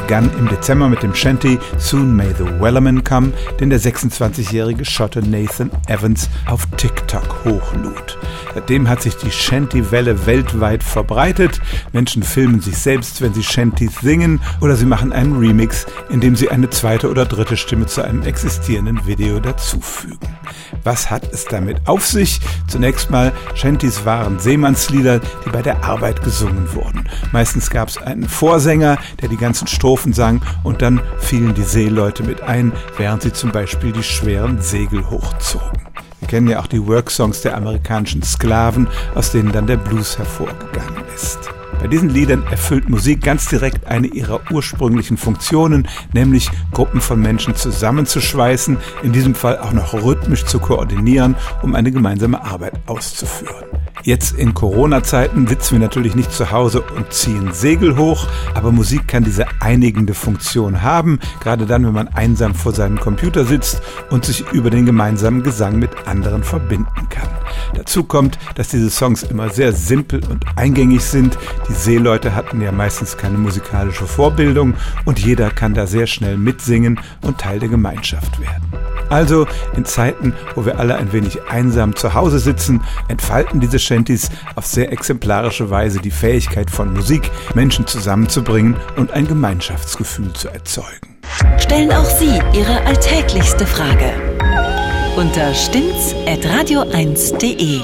begann im Dezember mit dem Shanty Soon May the Wellerman Come, den der 26-jährige Schotte Nathan Evans auf TikTok hochlud. Seitdem hat sich die Shanty-Welle weltweit verbreitet. Menschen filmen sich selbst, wenn sie Shantys singen oder sie machen einen Remix, indem sie eine zweite oder dritte Stimme zu einem existierenden Video dazufügen. Was hat es damit auf sich? Zunächst mal, Shantys waren Seemannslieder, die bei der Arbeit gesungen wurden. Meistens gab es einen Vorsänger, der die ganzen Strophen sang und dann fielen die Seeleute mit ein, während sie zum Beispiel die schweren Segel hochzogen. Wir kennen ja auch die Worksongs der amerikanischen Sklaven, aus denen dann der Blues hervorgegangen ist. Bei diesen Liedern erfüllt Musik ganz direkt eine ihrer ursprünglichen Funktionen, nämlich Gruppen von Menschen zusammenzuschweißen, in diesem Fall auch noch rhythmisch zu koordinieren, um eine gemeinsame Arbeit auszuführen. Jetzt in Corona-Zeiten sitzen wir natürlich nicht zu Hause und ziehen Segel hoch, aber Musik kann diese einigende Funktion haben, gerade dann, wenn man einsam vor seinem Computer sitzt und sich über den gemeinsamen Gesang mit anderen verbinden kann. Dazu kommt, dass diese Songs immer sehr simpel und eingängig sind. Die Seeleute hatten ja meistens keine musikalische Vorbildung und jeder kann da sehr schnell mitsingen und Teil der Gemeinschaft werden. Also in Zeiten, wo wir alle ein wenig einsam zu Hause sitzen, entfalten diese Shanties auf sehr exemplarische Weise die Fähigkeit von Musik, Menschen zusammenzubringen und ein Gemeinschaftsgefühl zu erzeugen. Stellen auch Sie Ihre alltäglichste Frage unter stimmtz.radio1.de.